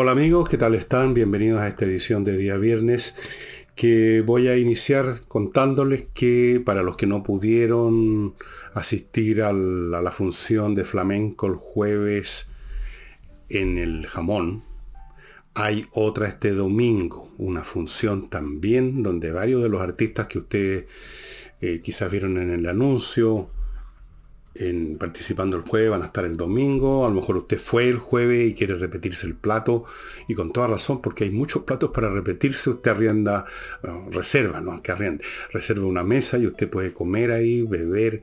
Hola amigos, ¿qué tal están? Bienvenidos a esta edición de día viernes que voy a iniciar contándoles que para los que no pudieron asistir a la función de flamenco el jueves en el jamón, hay otra este domingo, una función también donde varios de los artistas que ustedes eh, quizás vieron en el anuncio, en participando el jueves, van a estar el domingo, a lo mejor usted fue el jueves y quiere repetirse el plato, y con toda razón, porque hay muchos platos para repetirse, usted arrienda, reserva, no que arrienda, reserva una mesa y usted puede comer ahí, beber,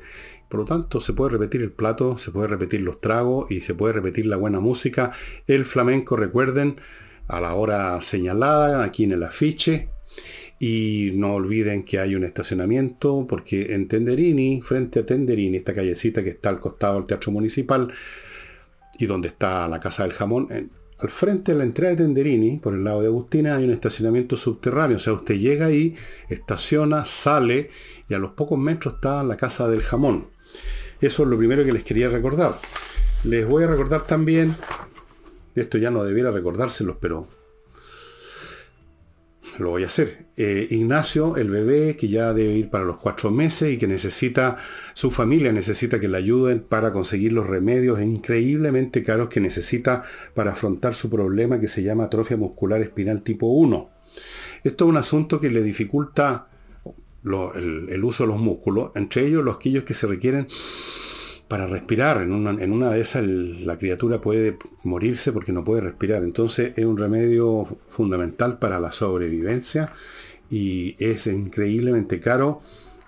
por lo tanto se puede repetir el plato, se puede repetir los tragos y se puede repetir la buena música, el flamenco, recuerden, a la hora señalada, aquí en el afiche, y no olviden que hay un estacionamiento, porque en Tenderini, frente a Tenderini, esta callecita que está al costado del Teatro Municipal y donde está la Casa del Jamón, al frente de la entrada de Tenderini, por el lado de Agustina, hay un estacionamiento subterráneo. O sea, usted llega ahí, estaciona, sale y a los pocos metros está la Casa del Jamón. Eso es lo primero que les quería recordar. Les voy a recordar también, esto ya no debiera recordárselos, pero lo voy a hacer. Eh, Ignacio, el bebé que ya debe ir para los cuatro meses y que necesita, su familia necesita que le ayuden para conseguir los remedios increíblemente caros que necesita para afrontar su problema que se llama atrofia muscular espinal tipo 1. Esto es un asunto que le dificulta el, el uso de los músculos, entre ellos los quillos que se requieren para respirar. En una, en una de esas la criatura puede morirse porque no puede respirar. Entonces es un remedio fundamental para la sobrevivencia y es increíblemente caro.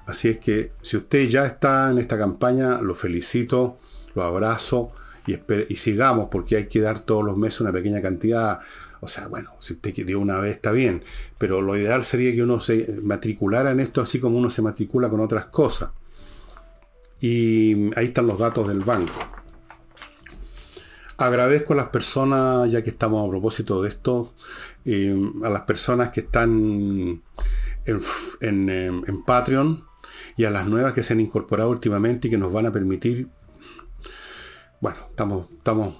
Así es que si usted ya está en esta campaña, lo felicito, lo abrazo y, y sigamos porque hay que dar todos los meses una pequeña cantidad. O sea, bueno, si usted dio una vez está bien, pero lo ideal sería que uno se matriculara en esto así como uno se matricula con otras cosas. Y ahí están los datos del banco. Agradezco a las personas, ya que estamos a propósito de esto, eh, a las personas que están en, en, Patreon y a las nuevas que se han incorporado últimamente y que nos van a permitir, bueno, estamos, estamos,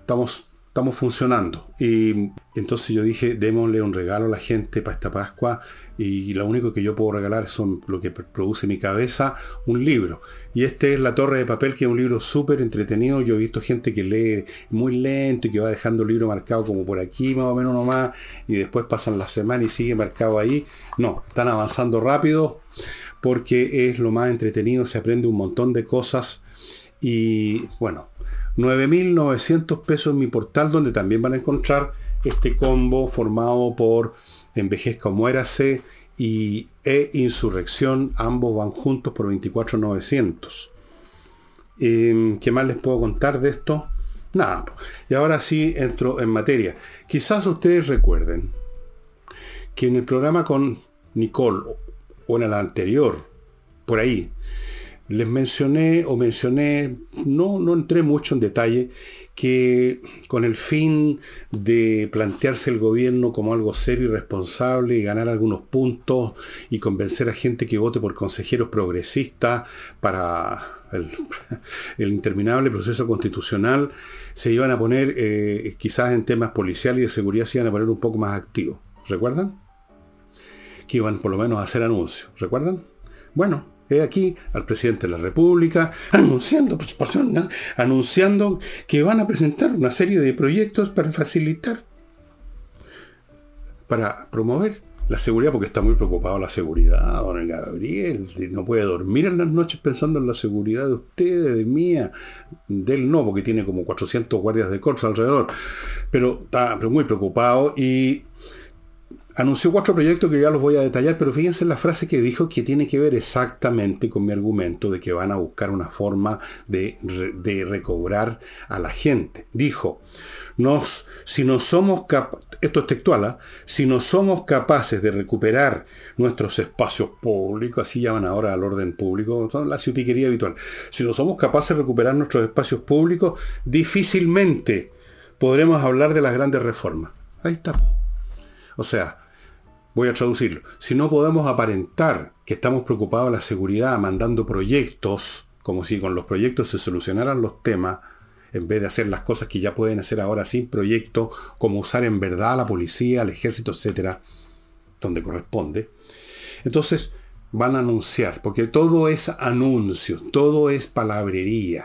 estamos estamos funcionando. Y entonces yo dije, démosle un regalo a la gente para esta Pascua y lo único que yo puedo regalar son lo que produce mi cabeza, un libro. Y este es La Torre de Papel, que es un libro súper entretenido. Yo he visto gente que lee muy lento y que va dejando el libro marcado como por aquí, más o menos nomás, y después pasan las semanas y sigue marcado ahí. No, están avanzando rápido porque es lo más entretenido, se aprende un montón de cosas. Y bueno, 9.900 pesos en mi portal, donde también van a encontrar este combo formado por Envejezca o Muérase y E Insurrección. Ambos van juntos por 24.900. Em, ¿Qué más les puedo contar de esto? Nada. Y ahora sí entro en materia. Quizás ustedes recuerden que en el programa con Nicole, o en el anterior, por ahí, les mencioné o mencioné, no, no entré mucho en detalle, que con el fin de plantearse el gobierno como algo serio y responsable y ganar algunos puntos y convencer a gente que vote por consejeros progresistas para el, interminable proceso constitucional, se iban a poner, eh, quizás en temas policiales y de seguridad, se iban a poner un poco más activos. ¿Recuerdan? Que iban por lo menos a hacer anuncios. ¿Recuerdan? Bueno, He aquí al presidente de la República anunciando, pues, anunciando que van a presentar una serie de proyectos para facilitar, para promover la seguridad, porque está muy preocupado la seguridad, don Gabriel. No puede dormir en las noches pensando en la seguridad de ustedes, de mía, de él no, porque tiene como 400 guardias de corps alrededor. Pero está muy preocupado y anunció cuatro proyectos que ya los voy a detallar, pero fíjense en la frase que dijo que tiene que ver exactamente con mi argumento de que van a buscar una forma de, recobrar a la gente. Dijo, nos, si no somos esto es textual, ¿ah? si no somos capaces de recuperar nuestros espacios públicos, así llaman ahora al orden público, la ciutiquería habitual, si no somos capaces de recuperar nuestros espacios públicos, difícilmente podremos hablar de las grandes reformas. Ahí está. O sea, voy a traducirlo. Si no podemos aparentar que estamos preocupados de la seguridad mandando proyectos, como si con los proyectos se solucionaran los temas, en vez de hacer las cosas que ya pueden hacer ahora sin proyecto, como usar en verdad a la policía, al ejército, etcétera, donde corresponde. Entonces van a anunciar, porque todo es anuncio, todo es palabrería,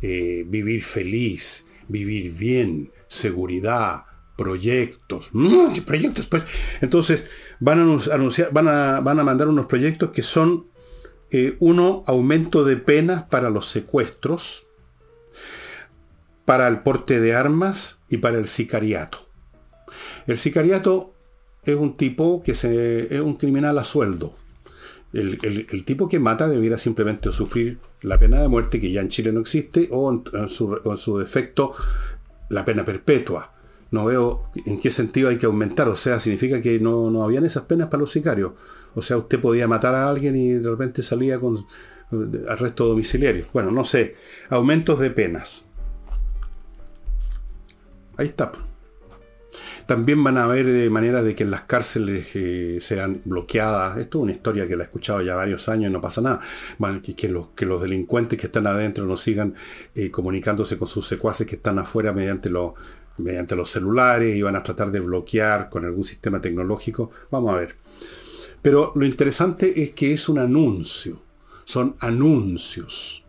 eh, vivir feliz, vivir bien, seguridad, proyectos, proyectos, pues. Entonces van a anunciar, van a, van a mandar unos proyectos que son eh, uno, aumento de penas para los secuestros, para el porte de armas y para el sicariato. El sicariato es un tipo que se, es un criminal a sueldo. El, tipo que mata debiera simplemente sufrir la pena de muerte, que ya en Chile no existe, o en, su, defecto la pena perpetua. No veo en qué sentido hay que aumentar. O sea, significa que no, no habían esas penas para los sicarios. O sea, usted podía matar a alguien y de repente salía con eh, arresto domiciliario. Bueno, no sé. Aumentos de penas. Ahí está. También van a haber de manera de que las cárceles eh, sean bloqueadas. Esto es una historia que la he escuchado ya varios años y no pasa nada. que, los, que, los, delincuentes que están adentro no sigan eh, comunicándose con sus secuaces que están afuera mediante los, mediante los celulares y van a tratar de bloquear con algún sistema tecnológico. Vamos a ver. Pero lo interesante es que es un anuncio. Son anuncios.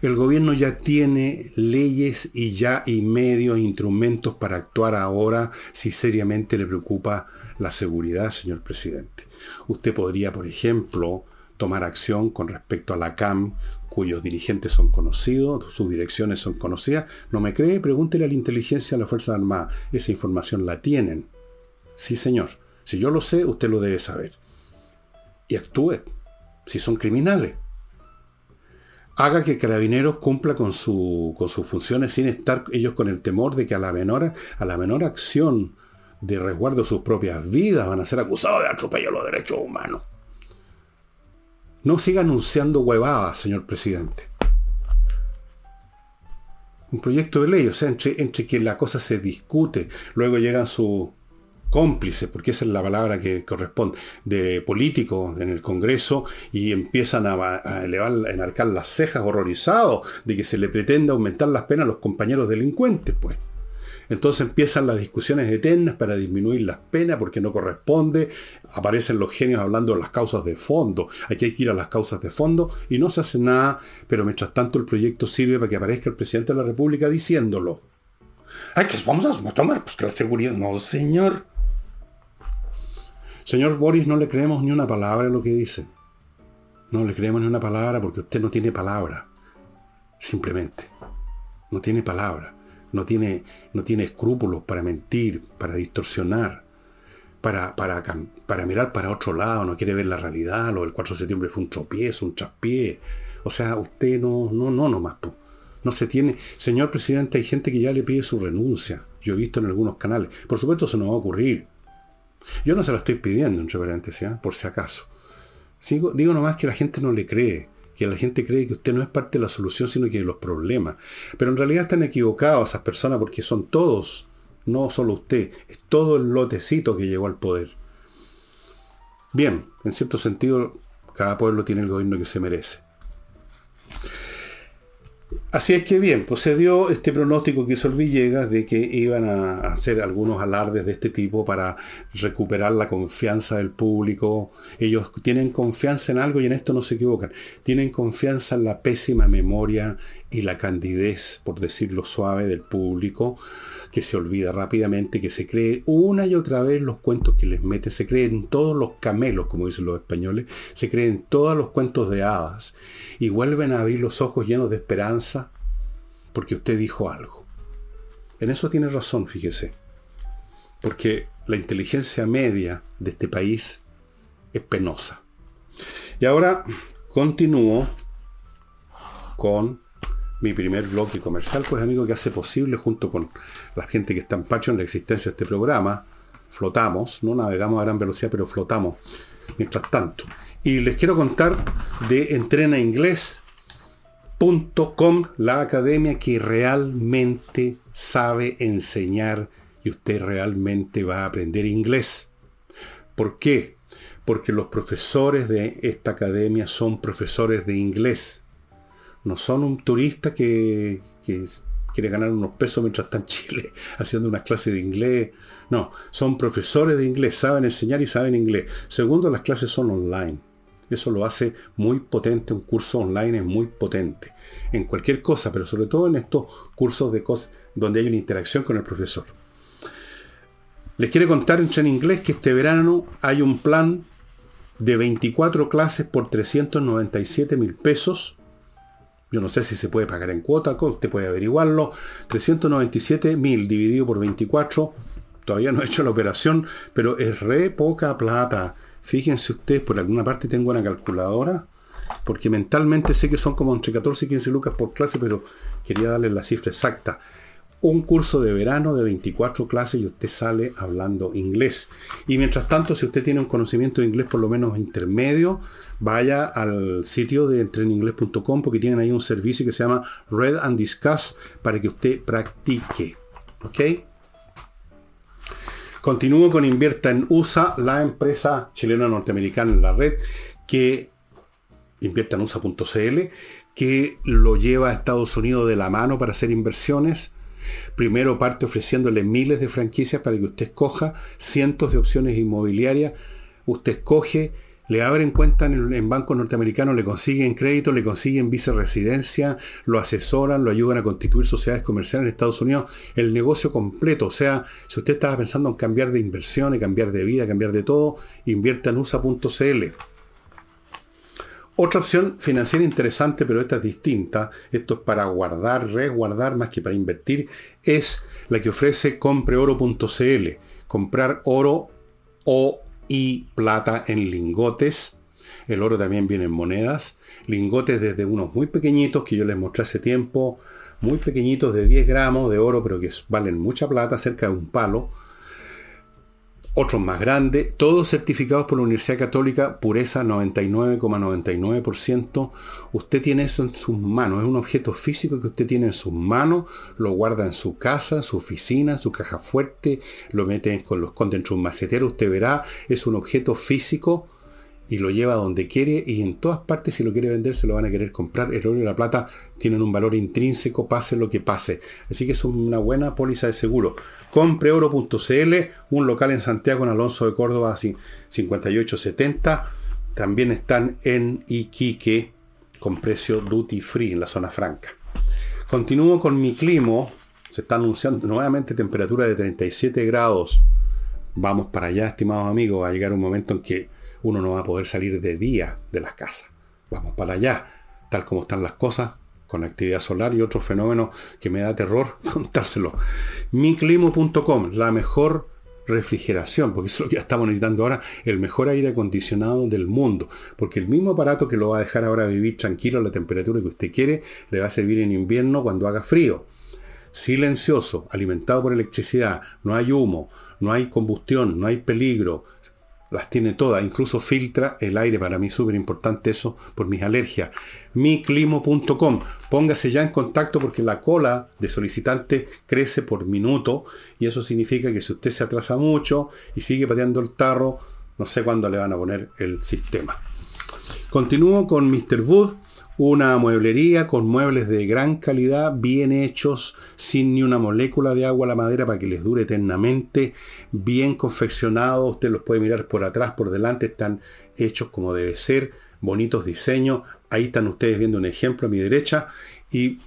El gobierno ya tiene leyes y ya y medios instrumentos para actuar ahora si seriamente le preocupa la seguridad, señor presidente. Usted podría, por ejemplo, tomar acción con respecto a la CAM, cuyos dirigentes son conocidos, sus direcciones son conocidas. ¿No me cree? Pregúntele a la inteligencia de la Fuerza Armada. Esa información la tienen. Sí, señor. Si yo lo sé, usted lo debe saber. Y actúe. Si son criminales haga que Carabineros cumpla con, su, con sus funciones sin estar ellos con el temor de que a la menor, a la menor acción de resguardo de sus propias vidas van a ser acusados de atropello a los derechos humanos. No siga anunciando huevadas, señor presidente. Un proyecto de ley, o sea, entre, entre que la cosa se discute, luego llegan sus cómplices, porque esa es la palabra que corresponde, de políticos en el Congreso y empiezan a, a enarcar las cejas horrorizados de que se le pretenda aumentar las penas a los compañeros delincuentes, pues. Entonces empiezan las discusiones eternas para disminuir las penas porque no corresponde. Aparecen los genios hablando de las causas de fondo. Aquí hay que ir a las causas de fondo y no se hace nada, pero mientras tanto el proyecto sirve para que aparezca el presidente de la República diciéndolo. Ay, que vamos a tomar, pues que la seguridad. No, señor. Señor Boris, no le creemos ni una palabra en lo que dice. No le creemos ni una palabra porque usted no tiene palabra. Simplemente. No tiene palabra. No tiene, no tiene escrúpulos para mentir, para distorsionar, para, para, para mirar para otro lado. No quiere ver la realidad. Lo del 4 de septiembre fue un tropiezo, un traspié. O sea, usted no, no, no, nomás. No se tiene. Señor presidente, hay gente que ya le pide su renuncia. Yo he visto en algunos canales. Por supuesto, eso no va a ocurrir. Yo no se la estoy pidiendo, entre paréntesis, ¿eh? por si acaso. digo nomás que la gente no le cree, que la gente cree que usted no es parte de la solución, sino que de los problemas. Pero en realidad están equivocados esas personas porque son todos, no solo usted, es todo el lotecito que llegó al poder. Bien, en cierto sentido, cada pueblo tiene el gobierno que se merece. Así es que bien, pues se dio este pronóstico que hizo el Villegas de que iban a hacer algunos alardes de este tipo para recuperar la confianza del público. Ellos tienen confianza en algo y en esto no se equivocan. Tienen confianza en la pésima memoria y la candidez, por decirlo suave, del público, que se olvida rápidamente, que se cree una y otra vez los cuentos que les mete, se creen todos los camelos, como dicen los españoles, se creen todos los cuentos de hadas y vuelven a abrir los ojos llenos de esperanza porque usted dijo algo. En eso tiene razón, fíjese. Porque la inteligencia media de este país es penosa. Y ahora continúo con mi primer bloque comercial, pues amigo, que hace posible junto con la gente que está en Patreon la existencia de este programa. Flotamos, no navegamos a gran velocidad, pero flotamos mientras tanto. Y les quiero contar de entrenainglés.com, la academia que realmente sabe enseñar y usted realmente va a aprender inglés. ¿Por qué? Porque los profesores de esta academia son profesores de inglés No son un turista que, que quiere ganar unos pesos mientras está en Chile haciendo unas clases de inglés. No, son profesores de inglés, saben enseñar y saben inglés. Segundo, las clases son online. Eso lo hace muy potente, un curso online es muy potente. En cualquier cosa, pero sobre todo en estos cursos de cosas donde hay una interacción con el profesor. Les quiero contar en inglés que este verano hay un plan de 24 clases por 397 mil pesos. Yo no sé si se puede pagar en cuota, usted puede averiguarlo. 397 mil dividido por 24. Todavía no he hecho la operación, pero es re poca plata. Fíjense ustedes, por alguna parte tengo una calculadora, porque mentalmente sé que son como entre 14 y 15 lucas por clase, pero quería darle la cifra exacta un curso de verano de 24 clases y usted sale hablando inglés. Y mientras tanto, si usted tiene un conocimiento de inglés por lo menos intermedio, vaya al sitio de entreninglés.com porque tienen ahí un servicio que se llama Read and Discuss para que usted practique. ¿Ok? Continúo con Invierta en USA, la empresa chilena norteamericana en la red que invierta en USA.cl, que lo lleva a Estados Unidos de la mano para hacer inversiones Primero parte ofreciéndole miles de franquicias para que usted escoja cientos de opciones inmobiliarias. Usted escoge, le abren cuenta en, en bancos norteamericanos, le consiguen crédito, le consiguen viceresidencia, lo asesoran, lo ayudan a constituir sociedades comerciales en Estados Unidos, el negocio completo. O sea, si usted estaba pensando en cambiar de inversión, y cambiar de vida, cambiar de todo, invierta en USA.cl. Otra opción financiera interesante, pero esta es distinta, esto es para guardar, resguardar más que para invertir, es la que ofrece compreoro.cl. Comprar oro o y plata en lingotes. El oro también viene en monedas. Lingotes desde unos muy pequeñitos que yo les mostré hace tiempo, muy pequeñitos de 10 gramos de oro, pero que valen mucha plata, cerca de un palo otros más grandes, todos certificados por la Universidad Católica, pureza 99,99%. Usted tiene eso en sus manos, es un objeto físico que usted tiene en sus manos, lo guarda en su casa, su oficina, su caja fuerte, lo mete con los esconde en un macetero, usted verá, es un objeto físico y lo lleva donde quiere y en todas partes si lo quiere vender se lo van a querer comprar. El oro y la plata tienen un valor intrínseco, pase lo que pase. Así que es una buena póliza de seguro. Compreoro.cl, un local en Santiago, en Alonso de Córdoba, 5870. También están en Iquique con precio duty free en la zona franca. Continúo con mi clima. Se está anunciando nuevamente temperatura de 37 grados. Vamos para allá, estimados amigos. Va a llegar un momento en que uno no va a poder salir de día de las casas. Vamos para allá, tal como están las cosas, con la actividad solar y otros fenómenos que me da terror contárselo. Miclimo.com, la mejor refrigeración, porque eso es lo que estamos necesitando ahora, el mejor aire acondicionado del mundo, porque el mismo aparato que lo va a dejar ahora vivir tranquilo a la temperatura que usted quiere, le va a servir en invierno cuando haga frío. Silencioso, alimentado por electricidad, no hay humo, no hay combustión, no hay peligro, las tiene todas, incluso filtra el aire, para mí es súper importante eso por mis alergias. Miclimo.com, póngase ya en contacto porque la cola de solicitantes crece por minuto y eso significa que si usted se atrasa mucho y sigue pateando el tarro, no sé cuándo le van a poner el sistema. Continúo con Mr. Wood una mueblería con muebles de gran calidad, bien hechos, sin ni una molécula de agua a la madera para que les dure eternamente, bien confeccionados, usted los puede mirar por atrás, por delante, están hechos como debe ser, bonitos diseños, ahí están ustedes viendo un ejemplo a mi derecha y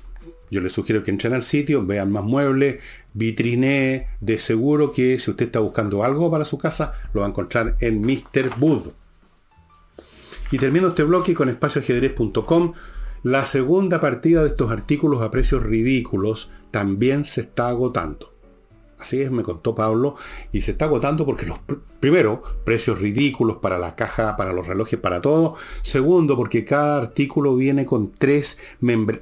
yo les sugiero que entren al sitio, vean más muebles, vitrine, de seguro que si usted está buscando algo para su casa, lo va a encontrar en Mr. Wood. Y termino este bloque con espacioajedrez.com. La segunda partida de estos artículos a precios ridículos también se está agotando. Así es, me contó Pablo, y se está agotando porque los, primero, precios ridículos para la caja, para los relojes, para todo. Segundo, porque cada artículo viene con tres,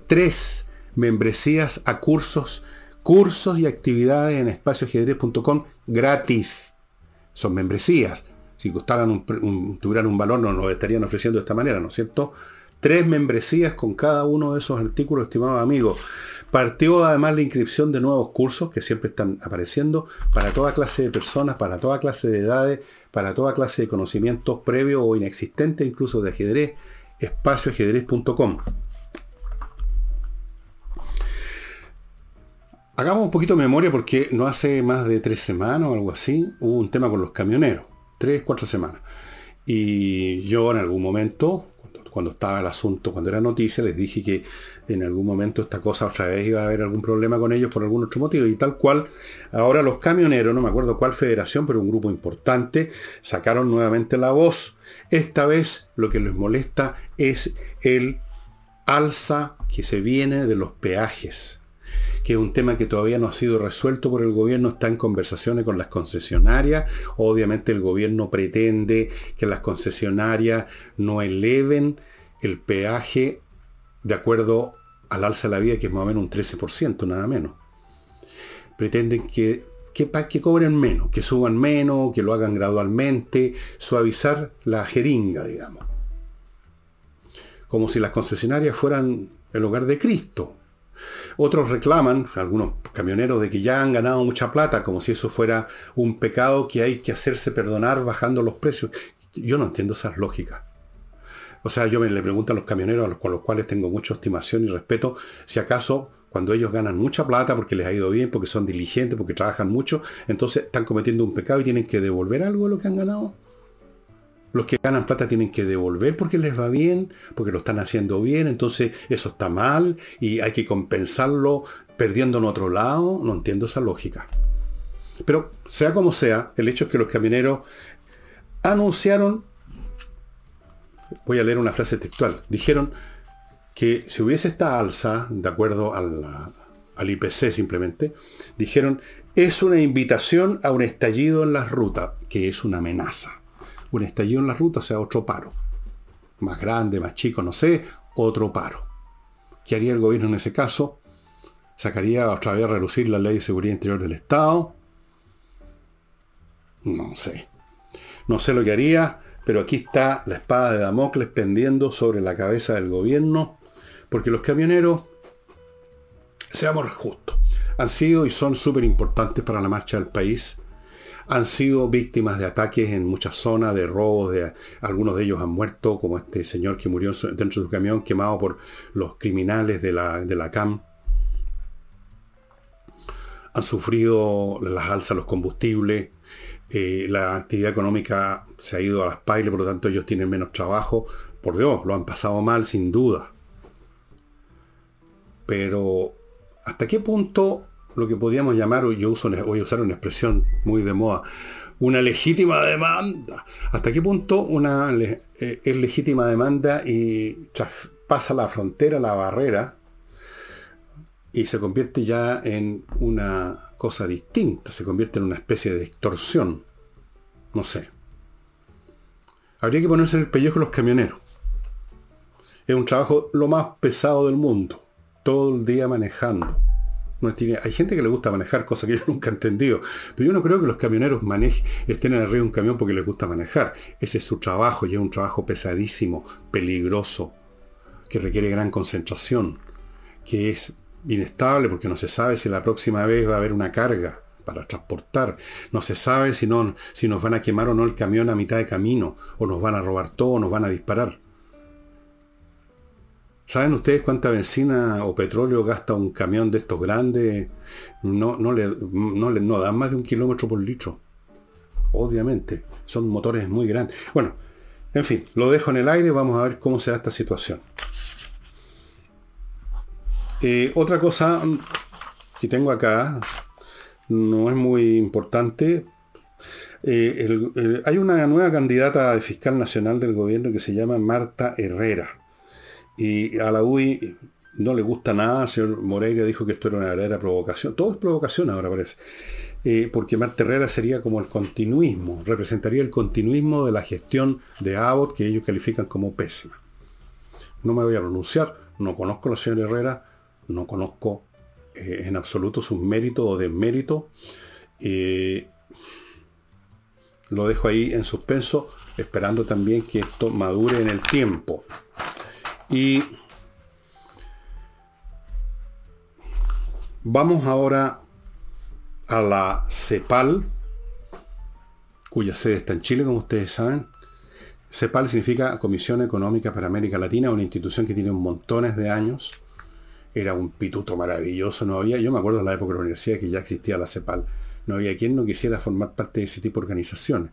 tres membresías a cursos, cursos y actividades en espacioajedrez.com gratis. Son membresías si costaran un, tuvieran un valor, no nos estarían ofreciendo de esta manera, ¿no es cierto? Tres membresías con cada uno de esos artículos, estimados amigos. Partió además la inscripción de nuevos cursos que siempre están apareciendo para toda clase de personas, para toda clase de edades, para toda clase de conocimientos previos o inexistentes, incluso de ajedrez, espacioajedrez.com. Hagamos un poquito de memoria porque no hace más de tres semanas o algo así hubo un tema con los camioneros. Tres, cuatro semanas. Y yo en algún momento, cuando, estaba el asunto, cuando era noticia, les dije que en algún momento esta cosa otra vez iba a haber algún problema con ellos por algún otro motivo. Y tal cual, ahora los camioneros, no me acuerdo cuál federación, pero un grupo importante, sacaron nuevamente la voz. Esta vez lo que les molesta es el alza que se viene de los peajes que es un tema que todavía no ha sido resuelto por el gobierno, está en conversaciones con las concesionarias. Obviamente el gobierno pretende que las concesionarias no eleven el peaje de acuerdo al alza de la vida, que es más o menos un 13%, nada menos. Pretenden que, que, que cobren menos, que suban menos, que lo hagan gradualmente, suavizar la jeringa, digamos. Como si las concesionarias fueran el hogar de Cristo. Otros reclaman, algunos camioneros, de que ya han ganado mucha plata, como si eso fuera un pecado que hay que hacerse perdonar bajando los precios. Yo no entiendo esas lógicas. O sea, yo me le pregunto a los camioneros, con los cuales tengo mucha estimación y respeto, si acaso cuando ellos ganan mucha plata porque les ha ido bien, porque son diligentes, porque trabajan mucho, entonces están cometiendo un pecado y tienen que devolver algo de lo que han ganado los que ganan plata tienen que devolver porque les va bien, porque lo están haciendo bien, entonces eso está mal y hay que compensarlo perdiendo en otro lado. No entiendo esa lógica. Pero sea como sea, el hecho es que los camioneros anunciaron, voy a leer una frase textual, dijeron que si hubiese esta alza, de acuerdo al IPC simplemente, dijeron, es una invitación a un estallido en las rutas, que es una amenaza un estallido en la ruta, o sea, otro paro. Más grande, más chico, no sé, otro paro. ¿Qué haría el gobierno en ese caso? ¿Sacaría otra vez a relucir la ley de seguridad interior del Estado? No sé. No sé lo que haría, pero aquí está la espada de Damocles pendiendo sobre la cabeza del gobierno, porque los camioneros, seamos justos, han sido y son súper importantes para la marcha del país han sido víctimas de ataques en muchas zonas, de robos, de, algunos de ellos han muerto, como este señor que murió dentro de su camión quemado por los criminales de la, de la CAM. Han sufrido las alzas los combustibles, eh, la actividad económica se ha ido a las pailes, por lo tanto ellos tienen menos trabajo. Por Dios, lo han pasado mal, sin duda. Pero, ¿hasta qué punto lo que podríamos llamar, yo uso, voy a usar una expresión muy de moda, una legítima demanda. ¿Hasta qué punto una eh, es legítima demanda y pasa la frontera, la barrera, y se convierte ya en una cosa distinta, se convierte en una especie de extorsión? No sé. Habría que ponerse en el pellejo los camioneros. Es un trabajo lo más pesado del mundo. Todo el día manejando hay gente que le gusta manejar, cosas que yo nunca he entendido. Pero yo no creo que los camioneros estén en arriba de un camión porque les gusta manejar. Ese es su trabajo y es un trabajo pesadísimo, peligroso, que requiere gran concentración, que es inestable porque no se sabe si la próxima vez va a haber una carga para transportar. No se sabe si, no, si nos van a quemar o no el camión a mitad de camino, o nos van a robar todo, o nos van a disparar. ¿Saben ustedes cuánta benzina o petróleo gasta un camión de estos grandes? No, no, le, no, le, no dan más de un kilómetro por litro. Obviamente, son motores muy grandes. Bueno, en fin, lo dejo en el aire, vamos a ver cómo se da esta situación. Eh, otra cosa que tengo acá, no es muy importante. Eh, hay una nueva candidata de fiscal nacional del gobierno que se llama Marta Herrera. Y a la UI no le gusta nada. El señor Moreira dijo que esto era una verdadera provocación. Todo es provocación ahora parece. Eh, porque Marta Herrera sería como el continuismo, representaría el continuismo de la gestión de Abbott que ellos califican como pésima. No me voy a pronunciar, no conozco a la señora Herrera, no conozco eh, en absoluto sus méritos o desméritos. Eh, lo dejo ahí en suspenso, esperando también que esto madure en el tiempo. Y vamos ahora a la CEPAL, cuya sede está en Chile, como ustedes saben. CEPAL significa Comisión Económica para América Latina, una institución que tiene montones de años era un pituto maravilloso, no había, yo me acuerdo en la época de la universidad que ya existía la CEPAL, no había quien no quisiera formar parte de ese tipo de organizaciones.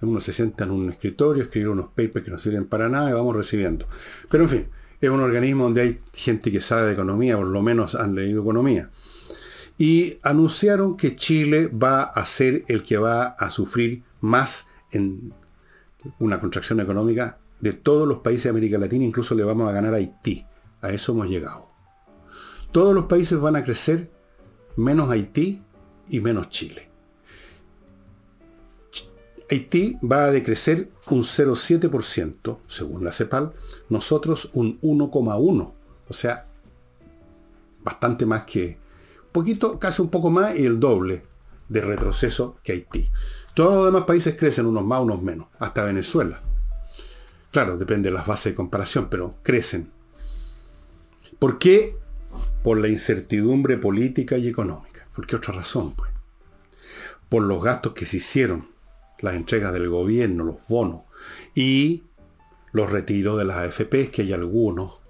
Uno se sienta en un escritorio, escribe unos papers que no sirven para nada y vamos recibiendo. Pero en fin, es un organismo donde hay gente que sabe de economía, por lo menos han leído economía. Y anunciaron que Chile va a ser el que va a sufrir más en una contracción económica de todos los países de América Latina, incluso le vamos a ganar a Haití. A eso hemos llegado. Todos los países van a crecer, menos Haití y menos Chile. Haití va a decrecer un 0,7%, según la CEPAL, nosotros un 1,1%, o sea, bastante más que, poquito, casi un poco más y el doble de retroceso que Haití. Todos los demás países crecen unos más, unos menos, hasta Venezuela. Claro, depende de las bases de comparación, pero crecen. ¿Por qué? Por la incertidumbre política y económica. ¿Por qué otra razón? Pues? Por los gastos que se hicieron las entregas del gobierno, los bonos y los retiros de las AFP, que hay algunos,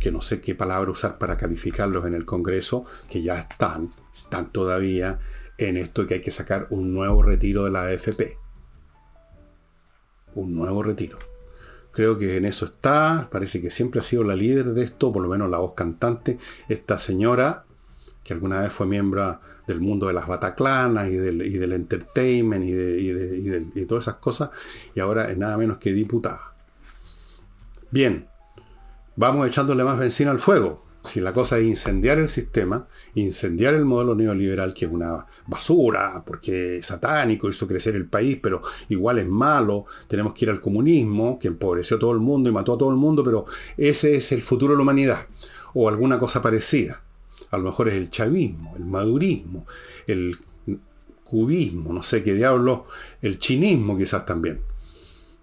que no sé qué palabra usar para calificarlos en el Congreso, que ya están, están todavía en esto que hay que sacar un nuevo retiro de la AFP. Un nuevo retiro. Creo que en eso está, parece que siempre ha sido la líder de esto, por lo menos la voz cantante, esta señora, que alguna vez fue miembro del mundo de las bataclanas y del, entertainment y de, todas esas cosas, y ahora es nada menos que diputada. Bien, vamos echándole más benzina al fuego. Si la cosa es incendiar el sistema, incendiar el modelo neoliberal, que es una basura, porque es satánico, hizo crecer el país, pero igual es malo, tenemos que ir al comunismo, que empobreció a todo el mundo y mató a todo el mundo, pero ese es el futuro de la humanidad, o alguna cosa parecida. A lo mejor es el chavismo, el madurismo, el cubismo, no sé qué diablo, el chinismo quizás también.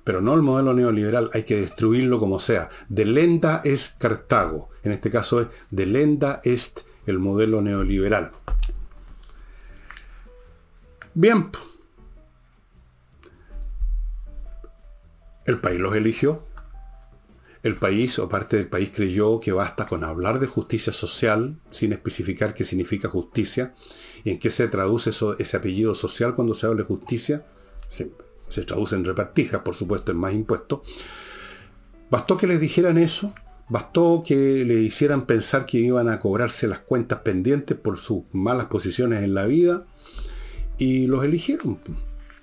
Pero no el modelo neoliberal, hay que destruirlo como sea. De lenda es Cartago. En este caso es de lenda est el modelo neoliberal. Bien. El país los eligió, el país o parte del país creyó que basta con hablar de justicia social sin especificar qué significa justicia y en qué se traduce ese apellido social cuando se habla de justicia. Se, se traduce en repartijas, por supuesto, en más impuestos. Bastó que les dijeran eso, bastó que le hicieran pensar que iban a cobrarse las cuentas pendientes por sus malas posiciones en la vida y los eligieron.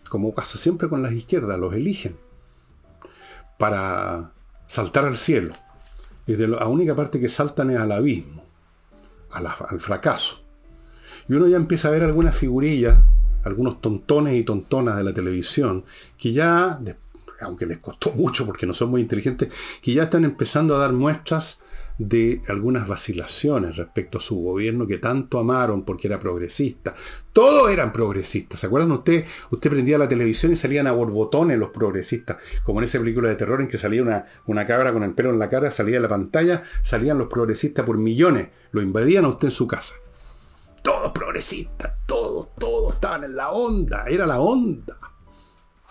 Como pasa siempre con las izquierdas, los eligen para saltar al cielo. Y de la única parte que saltan es al abismo, al fracaso. Y uno ya empieza a ver algunas figurillas, algunos tontones y tontonas de la televisión, que ya, aunque les costó mucho porque no son muy inteligentes, que ya están empezando a dar muestras de algunas vacilaciones respecto a su gobierno que tanto amaron porque era progresista. Todos eran progresistas. ¿Se acuerdan ustedes? Usted prendía la televisión y salían a borbotones los progresistas. Como en esa película de terror en que salía una, una cabra con el pelo en la cara, salía de la pantalla, salían los progresistas por millones. Lo invadían a usted en su casa. Todos progresistas, todos, todos estaban en la onda. Era la onda.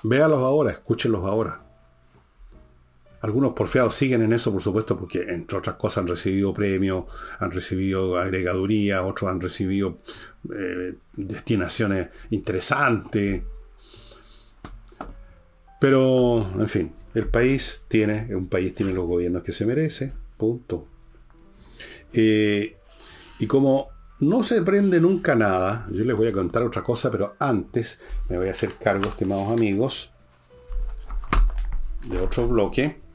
Véalos ahora, escúchenlos ahora. Algunos porfiados siguen en eso, por supuesto, porque entre otras cosas han recibido premios, han recibido agregaduría, otros han recibido eh, destinaciones interesantes. Pero, en fin, el país tiene, un país tiene los gobiernos que se merece, punto. Eh, y como no se prende nunca nada, yo les voy a contar otra cosa, pero antes me voy a hacer cargo, estimados amigos, de otro bloque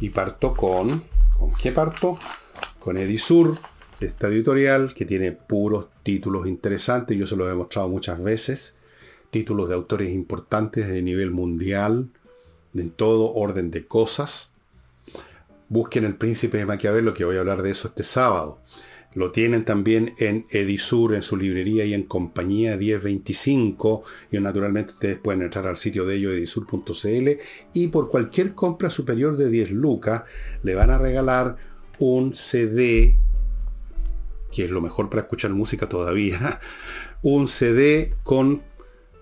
y parto con... ¿Con qué parto? Con Edisur, esta editorial que tiene puros títulos interesantes, yo se lo he demostrado muchas veces, títulos de autores importantes de nivel mundial, en todo orden de cosas. Busquen El Príncipe de Maquiavelo, que voy a hablar de eso este sábado. Lo tienen también en Edisur, en su librería y en compañía 1025. Y naturalmente ustedes pueden entrar al sitio de ellos, edisur.cl. Y por cualquier compra superior de 10 lucas, le van a regalar un CD, que es lo mejor para escuchar música todavía. Un CD con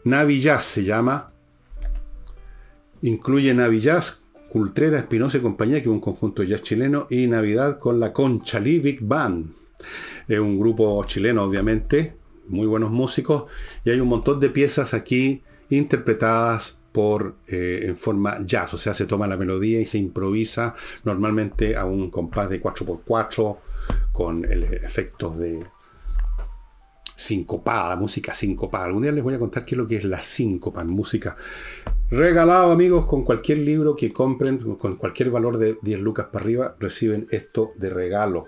Navi Jazz se llama. Incluye Navi Jazz Cultrera, Espinosa y compañía, que es un conjunto jazz chileno, y Navidad con la Conchalí Big Band. Es un grupo chileno, obviamente, muy buenos músicos, y hay un montón de piezas aquí interpretadas por, eh, en forma jazz, o sea, se toma la melodía y se improvisa normalmente a un compás de 4x4 con el efectos de sincopada, música sincopada. Algún día les voy a contar qué es lo que es la síncopa en música. Regalado amigos, con cualquier libro que compren, con cualquier valor de 10 lucas para arriba, reciben esto de regalo.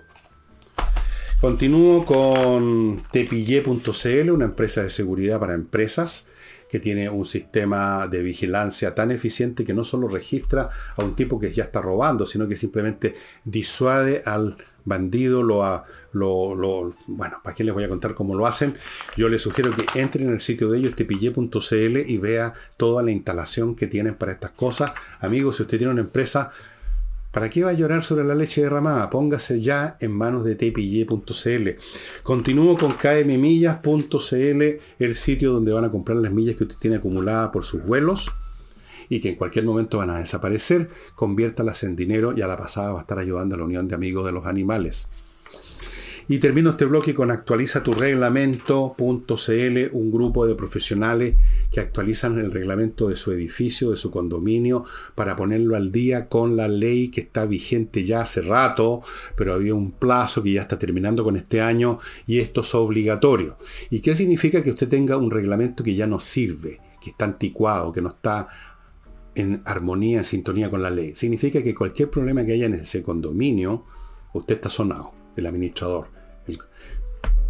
Continúo con tepille.cl, una empresa de seguridad para empresas que tiene un sistema de vigilancia tan eficiente que no solo registra a un tipo que ya está robando, sino que simplemente disuade al bandido, lo, lo, bueno, ¿para qué les voy a contar cómo lo hacen? Yo les sugiero que entren en el sitio de ellos, tepille.cl, y vea toda la instalación que tienen para estas cosas. Amigos, si usted tiene una empresa, ¿Para qué va a llorar sobre la leche derramada? Póngase ya en manos de tpy.cl. Continúo con kmmillas.cl, el sitio donde van a comprar las millas que usted tiene acumuladas por sus vuelos y que en cualquier momento van a desaparecer. Conviértalas en dinero y a la pasada va a estar ayudando a la Unión de Amigos de los Animales. Y termino este bloque con actualiza tu reglamento.cl, un grupo de profesionales que actualizan el reglamento de su edificio, de su condominio, para ponerlo al día con la ley que está vigente ya hace rato, pero había un plazo que ya está terminando con este año y esto es obligatorio. ¿Y qué significa que usted tenga un reglamento que ya no sirve, que está anticuado, que no está en armonía, en sintonía con la ley? Significa que cualquier problema que haya en ese condominio, usted está sonado, el administrador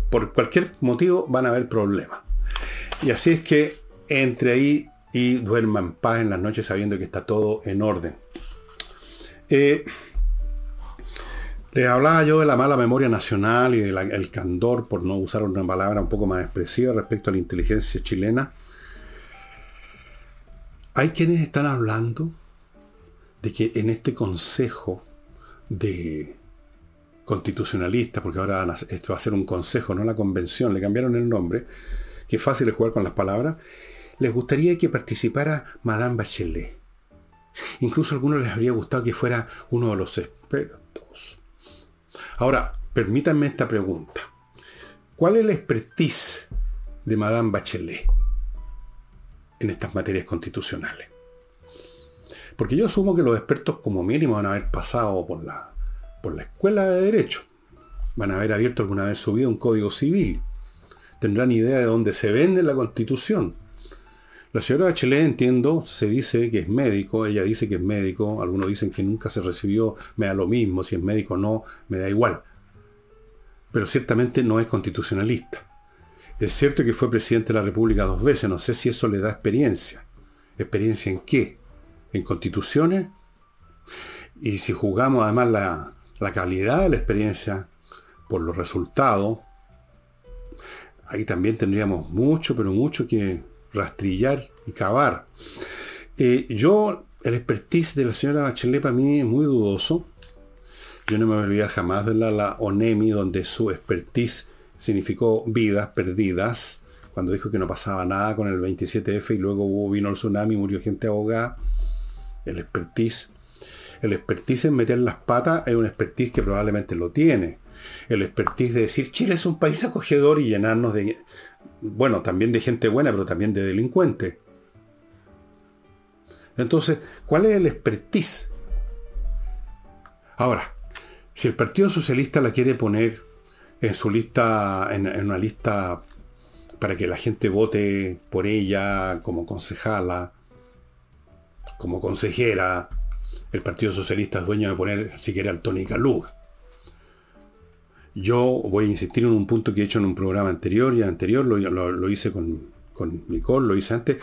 por cualquier motivo van a haber problemas. Y así es que entre ahí y duerma en paz en las noches sabiendo que está todo en orden. Eh, les hablaba yo de la mala memoria nacional y del candor, por no usar una palabra un poco más expresiva respecto a la inteligencia chilena. Hay quienes están hablando de que en este consejo de constitucionalista, porque ahora esto va a ser un consejo, no la convención, le cambiaron el nombre, que es fácil de jugar con las palabras, les gustaría que participara Madame Bachelet. Incluso a algunos les habría gustado que fuera uno de los expertos. Ahora, permítanme esta pregunta. ¿Cuál es la expertise de Madame Bachelet en estas materias constitucionales? Porque yo asumo que los expertos como mínimo van a haber pasado por la por la escuela de derecho. Van a haber abierto alguna vez su vida un código civil. Tendrán idea de dónde se vende la constitución. La señora Bachelet, entiendo, se dice que es médico, ella dice que es médico, algunos dicen que nunca se recibió, me da lo mismo, si es médico o no, me da igual. Pero ciertamente no es constitucionalista. Es cierto que fue presidente de la República dos veces, no sé si eso le da experiencia. ¿Experiencia en qué? ¿En constituciones? Y si jugamos además la, la calidad de la experiencia por los resultados, ahí también tendríamos mucho, pero mucho que rastrillar y cavar. Eh, yo, el expertise de la señora Bachelet para mí es muy dudoso. Yo no me voy a olvidar jamás de la, la ONEMI, donde su expertise significó vidas perdidas, cuando dijo que no pasaba nada con el 27F y luego vino el tsunami, murió gente ahogada. El expertise el expertise en meter las patas es un expertise que probablemente lo tiene. El expertise de decir Chile es un país acogedor y llenarnos de, bueno, también de gente buena, pero también de delincuentes. Entonces, ¿cuál es el expertise? Ahora, si el Partido Socialista la quiere poner en su lista, en, en una lista para que la gente vote por ella como concejala, como consejera, el Partido Socialista es dueño de poner siquiera al Tony Calú. Yo voy a insistir en un punto que he hecho en un programa anterior, y anterior lo, hice con, con Nicole, lo hice antes.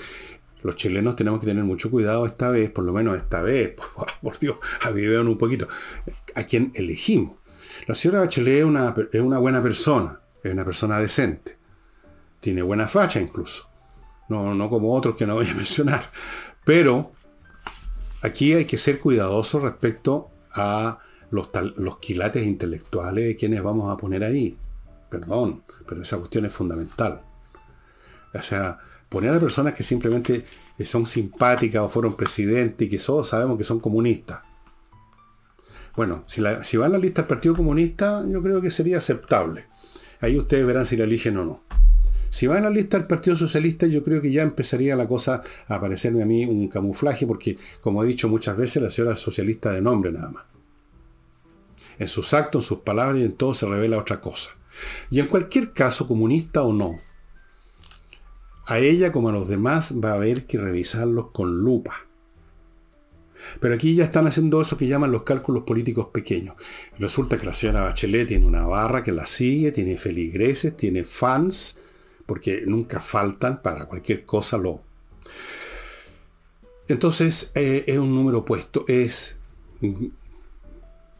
Los chilenos tenemos que tener mucho cuidado esta vez, por lo menos esta vez, por, Dios, avivean un poquito, a quien elegimos. La señora Bachelet es una, es una buena persona, es una persona decente, tiene buena facha incluso, no, no como otros que no voy a mencionar, pero Aquí hay que ser cuidadoso respecto a los, quilates intelectuales de quienes vamos a poner ahí. Perdón, pero esa cuestión es fundamental. O sea, poner a personas que simplemente son simpáticas o fueron presidentes y que todos sabemos que son comunistas. Bueno, si, la, si va a la lista del Partido Comunista, yo creo que sería aceptable. Ahí ustedes verán si la eligen o no. Si va a la lista del Partido Socialista, yo creo que ya empezaría la cosa a parecerme a mí un camuflaje, porque, como he dicho muchas veces, la señora socialista de nombre nada más. En sus actos, en sus palabras y en todo se revela otra cosa. Y en cualquier caso, comunista o no, a ella como a los demás va a haber que revisarlos con lupa. Pero aquí ya están haciendo eso que llaman los cálculos políticos pequeños. Resulta que la señora Bachelet tiene una barra que la sigue, tiene feligreses, tiene fans, porque nunca faltan para cualquier cosa lo. Entonces eh, es un número opuesto, es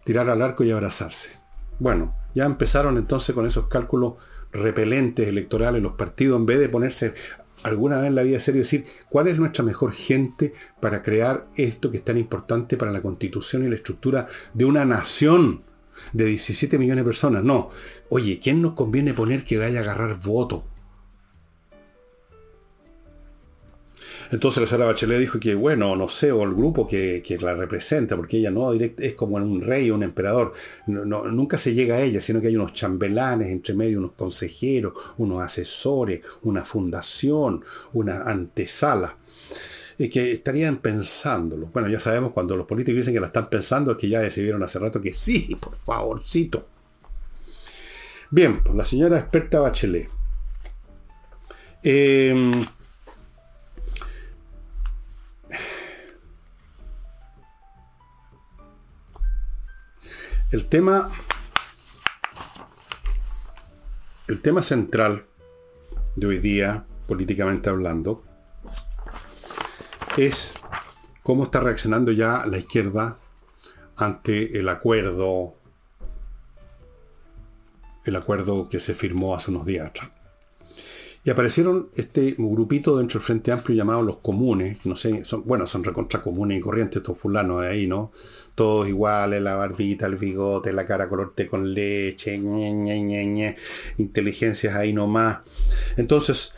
tirar al arco y abrazarse. Bueno, ya empezaron entonces con esos cálculos repelentes electorales los partidos, en vez de ponerse alguna vez en la vida serio decir cuál es nuestra mejor gente para crear esto que es tan importante para la constitución y la estructura de una nación de 17 millones de personas. No, oye, ¿quién nos conviene poner que vaya a agarrar votos? Entonces la señora Bachelet dijo que, bueno, no sé, o el grupo que, la representa, porque ella no es como un rey o un emperador, nunca se llega a ella, sino que hay unos chambelanes entre medio, unos consejeros, unos asesores, una fundación, una antesala. Y que estarían pensándolo. Bueno, ya sabemos cuando los políticos dicen que la están pensando, es que ya decidieron hace rato que sí, por favorcito. Bien, pues la señora experta Bachelet. Eh, tema. El tema central de hoy día, políticamente hablando, es cómo está reaccionando ya la izquierda ante el acuerdo. El acuerdo que se firmó hace unos días atrás. Y aparecieron este grupito dentro del Frente Amplio llamado los comunes, no sé, son, bueno, son recontra comunes y corrientes estos fulanos de ahí, ¿no? Todos iguales, la barbita, el bigote, la cara color té con leche, ñe, inteligencias ahí nomás. Entonces,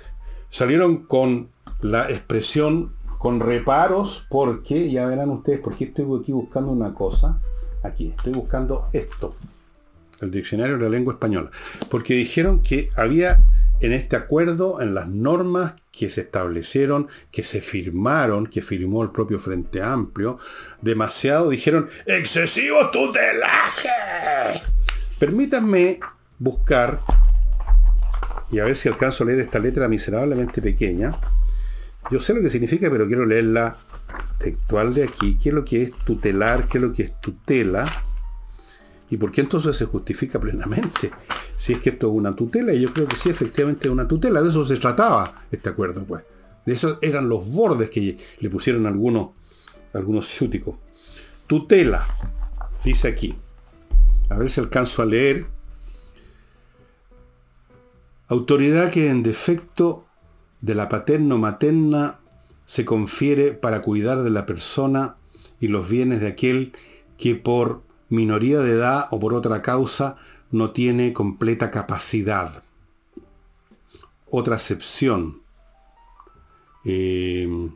salieron con la expresión con reparos porque, ya verán ustedes, porque estoy aquí buscando una cosa, aquí, estoy buscando esto, el diccionario de la lengua española, porque dijeron que había en este acuerdo, en las normas que se establecieron, que se firmaron, que firmó el propio Frente Amplio, demasiado dijeron, excesivo tutelaje. Permítanme buscar, y a ver si alcanzo a leer esta letra miserablemente pequeña. Yo sé lo que significa, pero quiero leerla textual de aquí. ¿Qué es lo que es tutelar? ¿Qué es lo que es tutela? ¿Y por qué entonces se justifica plenamente? Si es que esto es una tutela, y yo creo que sí, efectivamente es una tutela, de eso se trataba este acuerdo, pues. De eso eran los bordes que le pusieron algunos, algunos ciúticos. Tutela, dice aquí. A ver si alcanzo a leer. Autoridad que en defecto de la paterno-materna se confiere para cuidar de la persona y los bienes de aquel que por minoría de edad o por otra causa no tiene completa capacidad. Otra excepción. Eh,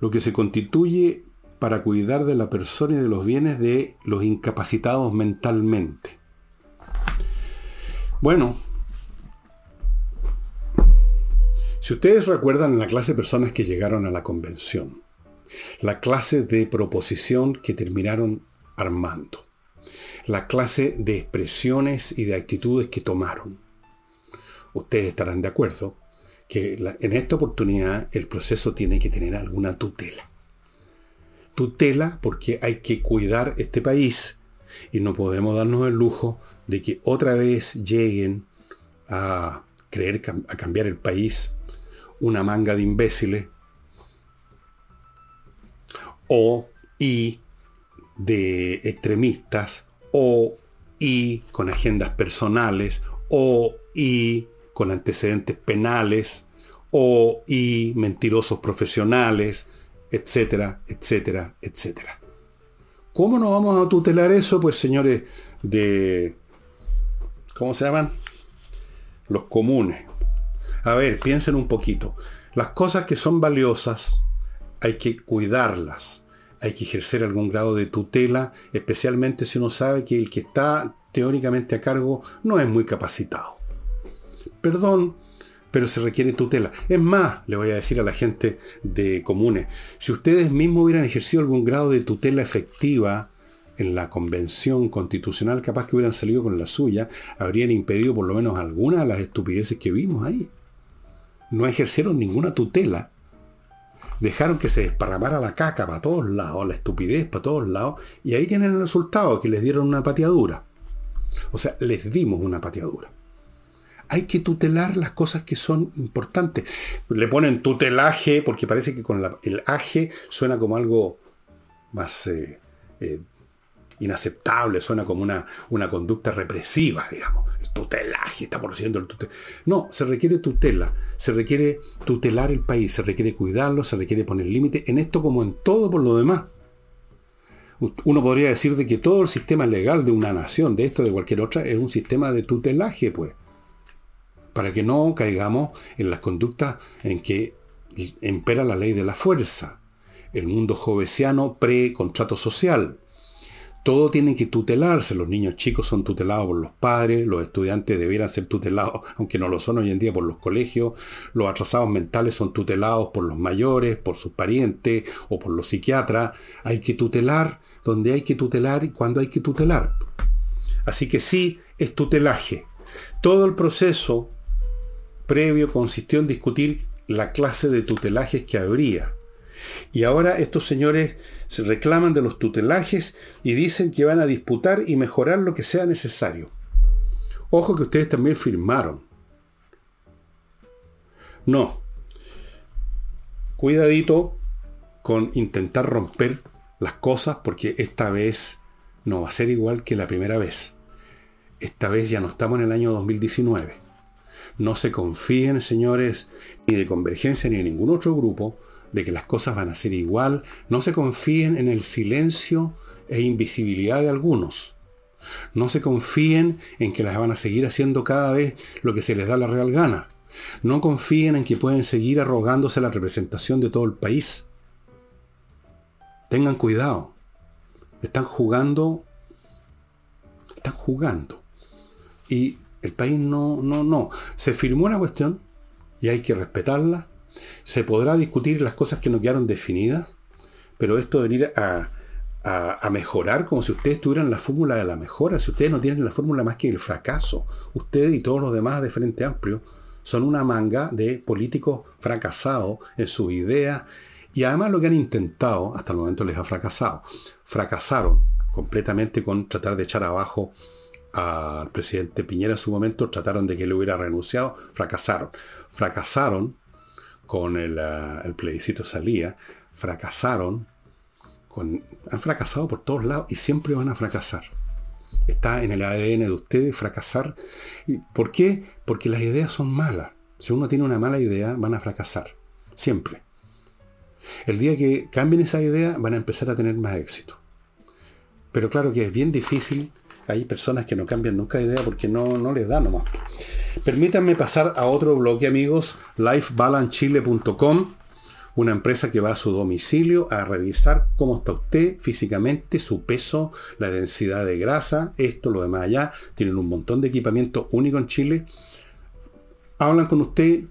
lo que se constituye para cuidar de la persona y de los bienes de los incapacitados mentalmente. Bueno, si ustedes recuerdan la clase personas que llegaron a la convención, la clase de proposición que terminaron armando, la clase de expresiones y de actitudes que tomaron. Ustedes estarán de acuerdo que en esta oportunidad el proceso tiene que tener alguna tutela. Tutela porque hay que cuidar este país y no podemos darnos el lujo de que otra vez lleguen a creer a cambiar el país una manga de imbéciles o y de extremistas o y con agendas personales o y con antecedentes penales o y mentirosos profesionales, etcétera, etcétera, etcétera. ¿Cómo nos vamos a tutelar eso? Pues señores de... ¿Cómo se llaman? Los comunes. A ver, piensen un poquito. Las cosas que son valiosas hay que cuidarlas. Hay que ejercer algún grado de tutela, especialmente si uno sabe que el que está teóricamente a cargo no es muy capacitado. Perdón, pero se requiere tutela. Es más, le voy a decir a la gente de comunes, si ustedes mismos hubieran ejercido algún grado de tutela efectiva en la convención constitucional, capaz que hubieran salido con la suya, habrían impedido por lo menos algunas de las estupideces que vimos ahí. No ejercieron ninguna tutela. Dejaron que se desparramara la caca para todos lados, la estupidez para todos lados, y ahí tienen el resultado, que les dieron una pateadura. O sea, les dimos una pateadura hay que tutelar las cosas que son importantes. Le ponen tutelaje porque parece que con el aje suena como algo más eh, eh, inaceptable, suena como una, una conducta represiva, digamos. El tutelaje, está por ciento el tutelaje. No, se requiere tutela, se requiere tutelar el país, se requiere cuidarlo, se requiere poner límite en esto como en todo por lo demás. Uno podría decir de que todo el sistema legal de una nación, de esto, de cualquier otra, es un sistema de tutelaje, pues para que no caigamos en las conductas en que impera la ley de la fuerza, el mundo jovesiano pre-contrato social. Todo tiene que tutelarse, los niños chicos son tutelados por los padres, los estudiantes debieran ser tutelados, aunque no lo son hoy en día por los colegios, los atrasados mentales son tutelados por los mayores, por sus parientes o por los psiquiatras. Hay que tutelar donde hay que tutelar y cuando hay que tutelar. Así que sí, es tutelaje. Todo el proceso previo consistió en discutir la clase de tutelajes que habría. Y ahora estos señores se reclaman de los tutelajes y dicen que van a disputar y mejorar lo que sea necesario. Ojo que ustedes también firmaron. No. Cuidadito con intentar romper las cosas porque esta vez no va a ser igual que la primera vez. Esta vez ya no estamos en el año 2019 no se confíen, señores, ni de Convergencia ni de ningún otro grupo, de que las cosas van a ser igual. No se confíen en el silencio e invisibilidad de algunos. No se confíen en que las van a seguir haciendo cada vez lo que se les da la real gana. No confíen en que pueden seguir arrogándose la representación de todo el país. Tengan cuidado. Están jugando. Están jugando. Y el país no, no, no. Se firmó una cuestión y hay que respetarla. Se podrá discutir las cosas que no quedaron definidas, pero esto de venir a, a, mejorar como si ustedes tuvieran la fórmula de la mejora, si ustedes no tienen la fórmula más que el fracaso, ustedes y todos los demás de Frente Amplio son una manga de políticos fracasados en su idea y además lo que han intentado hasta el momento les ha fracasado. Fracasaron completamente con tratar de echar abajo al presidente Piñera en su momento, trataron de que él hubiera renunciado, fracasaron. Fracasaron con el, ah, plebiscito salía, fracasaron, han fracasado por todos lados y siempre van a fracasar. Está en el ADN de ustedes fracasar. ¿Por qué? Porque las ideas son malas. Si uno tiene una mala idea, van a fracasar. Siempre. El día que cambien esa idea, van a empezar a tener más éxito. Pero claro que es bien difícil hay personas que no cambian nunca de idea porque no, no les da nomás. Permítanme pasar a otro bloque, amigos, lifebalancechile.com, una empresa que va a su domicilio a revisar cómo está usted físicamente, su peso, la densidad de grasa, esto, lo demás allá. Tienen un montón de equipamiento único en Chile. Hablan con usted,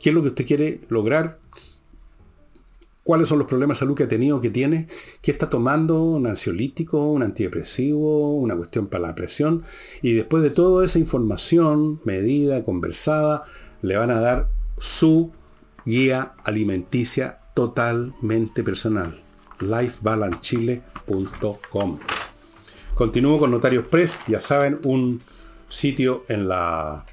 qué es lo que usted quiere lograr, cuáles son los problemas de salud que ha tenido, que tiene, qué está tomando, un ansiolítico, un antidepresivo, una cuestión para la presión. Y después de toda esa información medida, conversada, le van a dar su guía alimenticia totalmente personal. lifebalancechile.com Continúo con Notarios Press, ya saben, un sitio en la,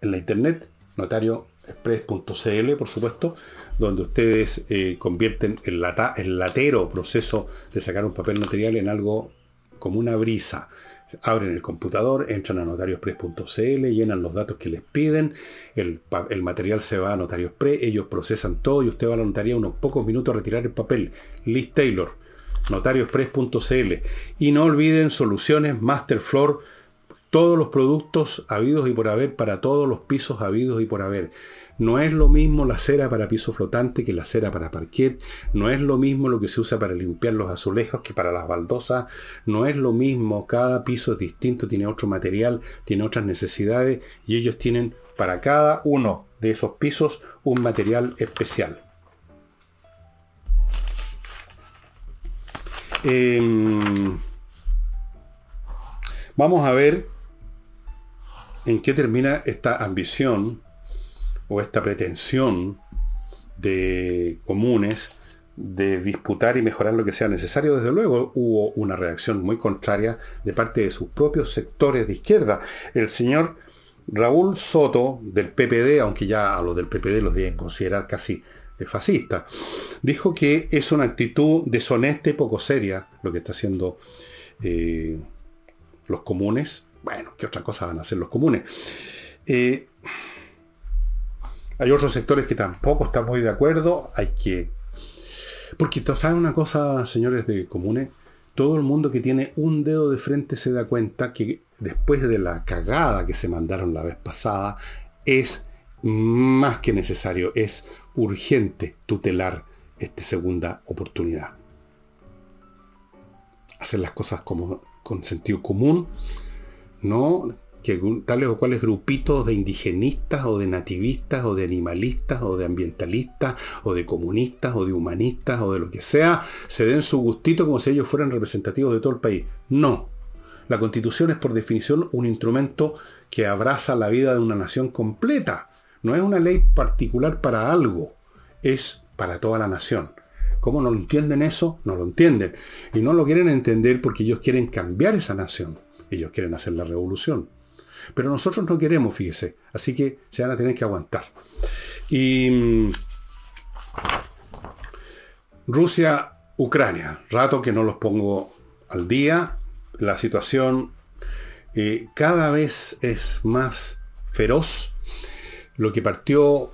en la internet, notarioexpress.cl, por supuesto, donde ustedes eh, convierten el, latero proceso de sacar un papel notarial en algo como una brisa. Abren el computador, entran a notariospress.cl, llenan los datos que les piden, el, material se va a Notarios ellos procesan todo y usted va a la notaría unos pocos minutos a retirar el papel. Liz Taylor, notariospress.cl. Y no olviden soluciones Masterfloor todos los productos habidos y por haber para todos los pisos habidos y por haber. No es lo mismo la cera para piso flotante que la cera para parquet. No es lo mismo lo que se usa para limpiar los azulejos que para las baldosas. No es lo mismo. Cada piso es distinto, tiene otro material, tiene otras necesidades y ellos tienen para cada uno de esos pisos un material especial. Em, vamos a ver en qué termina esta ambición o esta pretensión de comunes de disputar y mejorar lo que sea necesario, desde luego hubo una reacción muy contraria de parte de sus propios sectores de izquierda. El señor Raúl Soto del PPD, aunque ya a los del PPD los deben considerar casi eh, fascistas, dijo que es una actitud deshonesta y poco seria lo que está haciendo eh, los comunes. Bueno, ¿qué otra cosa van a hacer los comunes? Eh, hay otros sectores que tampoco están muy de acuerdo. Hay que... Porque, ¿saben una cosa, señores de comunes? Todo el mundo que tiene un dedo de frente se da cuenta que después de la cagada que se mandaron la vez pasada, es más que necesario, es urgente tutelar esta segunda oportunidad. Hacer las cosas como con sentido común, no que tales o cuales grupitos de indigenistas o de nativistas o de animalistas o de ambientalistas o de comunistas o de humanistas o de lo que sea se den su gustito como si ellos fueran representativos de todo el país. No. La constitución es por definición un instrumento que abraza la vida de una nación completa. No es una ley particular para algo, es para toda la nación. ¿Cómo no lo entienden eso? No lo entienden. Y no lo quieren entender porque ellos quieren cambiar esa nación. Ellos quieren hacer la revolución. Pero nosotros no queremos, fíjese. Así que se van a tener que aguantar. Y mm, Rusia, Ucrania. Rato que no los pongo al día. La situación eh, cada vez es más feroz. Lo que partió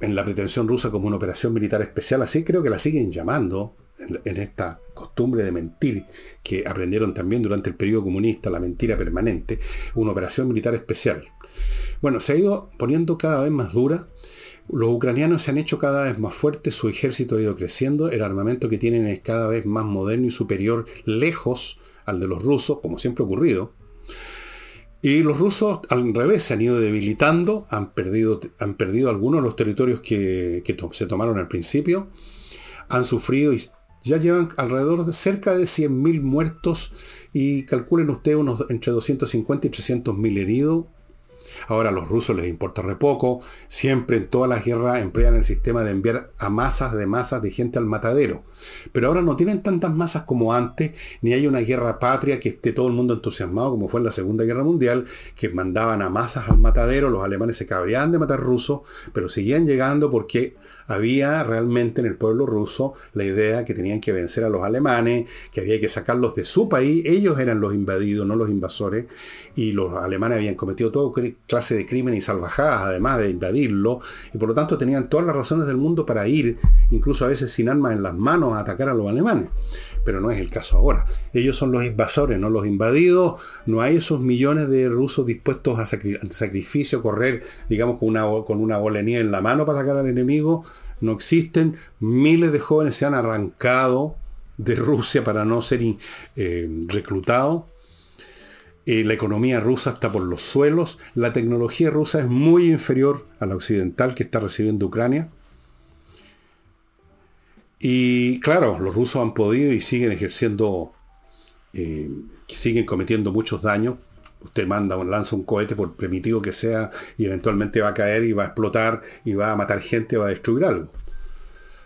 en la pretensión rusa como una operación militar especial, así creo que la siguen llamando, en, esta costumbre de mentir que aprendieron también durante el periodo comunista, la mentira permanente, una operación militar especial. Bueno, se ha ido poniendo cada vez más dura. Los ucranianos se han hecho cada vez más fuertes, su ejército ha ido creciendo, el armamento que tienen es cada vez más moderno y superior, lejos al de los rusos, como siempre ha ocurrido. Y los rusos, al revés, se han ido debilitando, han perdido, han perdido algunos de los territorios que, que se tomaron al principio, han sufrido ya llevan alrededor de cerca de 100.000 muertos y calculen ustedes unos entre 250 y 300.000 heridos. Ahora a los rusos les importa re poco, siempre en todas las guerras emplean el sistema de enviar a masas de masas de gente al matadero. Pero ahora no tienen tantas masas como antes, ni hay una guerra patria que esté todo el mundo entusiasmado como fue en la Segunda Guerra Mundial, que mandaban a masas al matadero, los alemanes se cabrían de matar rusos, pero seguían llegando porque había realmente en el pueblo ruso la idea que tenían que vencer a los alemanes, que había que sacarlos de su país, ellos eran los invadidos, no los invasores, y los alemanes habían cometido toda clase de crímenes y salvajadas, además de invadirlo, y por lo tanto tenían todas las razones del mundo para ir, incluso a veces sin armas en las manos, a atacar a los alemanes. Pero no es el caso ahora. Ellos son los invasores, no los invadidos, no hay esos millones de rusos dispuestos a sacrificio, correr, digamos, con una, con una bolenía en la mano para atacar al enemigo, no existen. Miles de jóvenes se han arrancado de Rusia para no ser eh, reclutados. Eh, la economía rusa está por los suelos. La tecnología rusa es muy inferior a la occidental que está recibiendo Ucrania. Y claro, los rusos han podido y siguen ejerciendo, eh, siguen cometiendo muchos daños Usted manda, lanza un cohete, por primitivo que sea, y eventualmente va a caer y va a explotar y va a matar gente, va a destruir algo.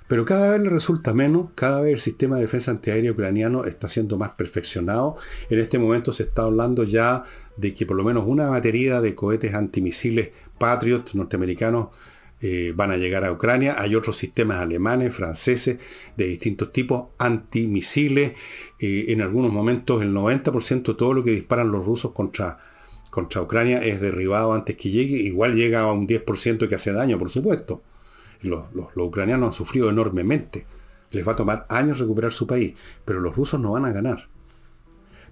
Pero cada vez le resulta menos, cada vez el sistema de defensa antiaéreo ucraniano está siendo más perfeccionado. En este momento se está hablando ya de que por lo menos una batería de cohetes antimisiles Patriot norteamericanos eh, van a llegar a Ucrania. Hay otros sistemas alemanes, franceses, de distintos tipos, antimisiles. Eh, en algunos momentos el 90% de todo lo que disparan los rusos contra, contra Ucrania es derribado antes que llegue. Igual llega a un 10% que hace daño, por supuesto. Los, los, ucranianos han sufrido enormemente. Les va a tomar años recuperar su país, pero los rusos no van a ganar.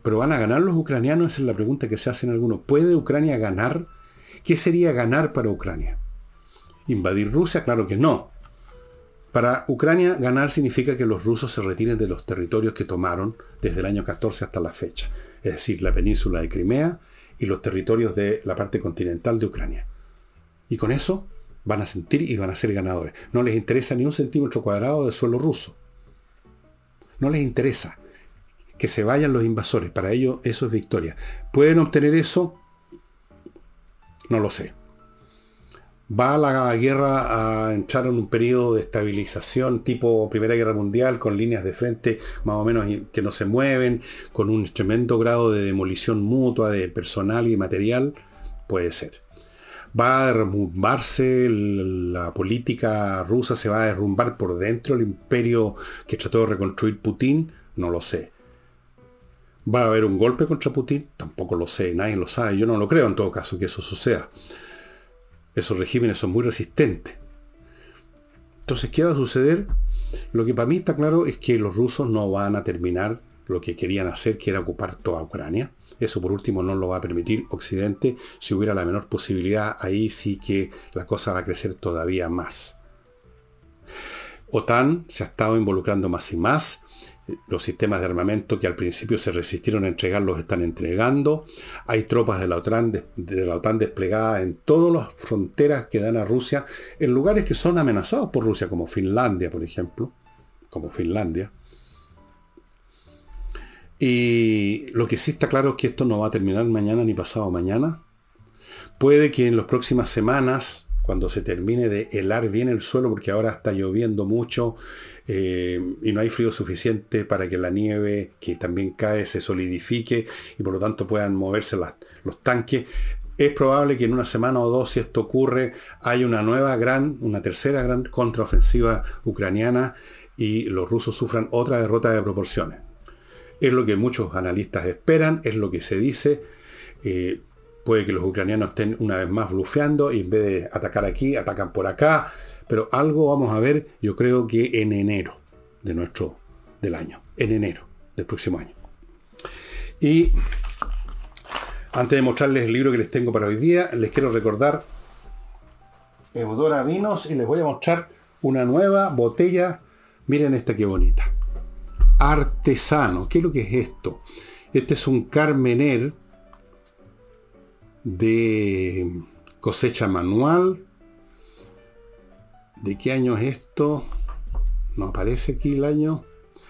Pero van a ganar los ucranianos, es la pregunta que se hacen algunos. ¿Puede Ucrania ganar? ¿Qué sería ganar para Ucrania? ¿Invadir Rusia? Claro que no. Para Ucrania ganar significa que los rusos se retiren de los territorios que tomaron desde el año 14 hasta la fecha, es decir, la península de Crimea y los territorios de la parte continental de Ucrania. Y con eso van a sentir y van a ser ganadores. No les interesa ni un centímetro cuadrado de suelo ruso. No les interesa que se vayan los invasores. Para ellos eso es victoria. ¿Pueden obtener eso? No lo sé. ¿Va la guerra a entrar en un periodo de estabilización tipo Primera Guerra Mundial con líneas de frente más o menos que no se mueven, con un tremendo grado de demolición mutua de personal y material? Puede ser. ¿Va a derrumbarse la política rusa? ¿Se va a derrumbar por dentro el imperio que trató de reconstruir Putin? No lo sé. ¿Va a haber un golpe contra Putin? Tampoco lo sé, nadie lo sabe. Yo no lo creo en todo caso que eso suceda. Esos regímenes son muy resistentes. Entonces, ¿qué va a suceder? Lo que para mí está claro es que los rusos no van a terminar lo que querían hacer, que era ocupar toda Ucrania. Eso por último no lo va a permitir Occidente. Si hubiera la menor posibilidad, ahí sí que la cosa va a crecer todavía más. OTAN se ha estado involucrando más y más los sistemas de armamento que al principio se resistieron a entregar los están entregando. Hay tropas de la OTAN, la OTAN desplegadas en todas las fronteras que dan a Rusia, en lugares que son amenazados por Rusia, como Finlandia, por ejemplo. Como Finlandia. Y lo que sí está claro es que esto no va a terminar mañana ni pasado mañana. Puede que en las próximas semanas cuando se termine de helar bien el suelo, porque ahora está lloviendo mucho eh, y no hay frío suficiente para que la nieve que también cae se solidifique y por lo tanto puedan moverse los tanques. Es probable que en una semana o dos, si esto ocurre, haya una nueva gran, una tercera gran contraofensiva ucraniana y los rusos sufran otra derrota de proporciones. Es lo que muchos analistas esperan, es lo que se dice. Eh, Puede que los ucranianos estén una vez más blufeando y en vez de atacar aquí, atacan por acá. Pero algo vamos a ver, yo creo que en enero de nuestro, del año. En enero del próximo año. Y antes de mostrarles el libro que les tengo para hoy día, les quiero recordar Eudora Vinos y les voy a mostrar una nueva botella. Miren esta que bonita. Artesano. ¿Qué es lo que es esto? Este es un Carmener de cosecha manual. ¿De qué año es esto? No aparece aquí el año.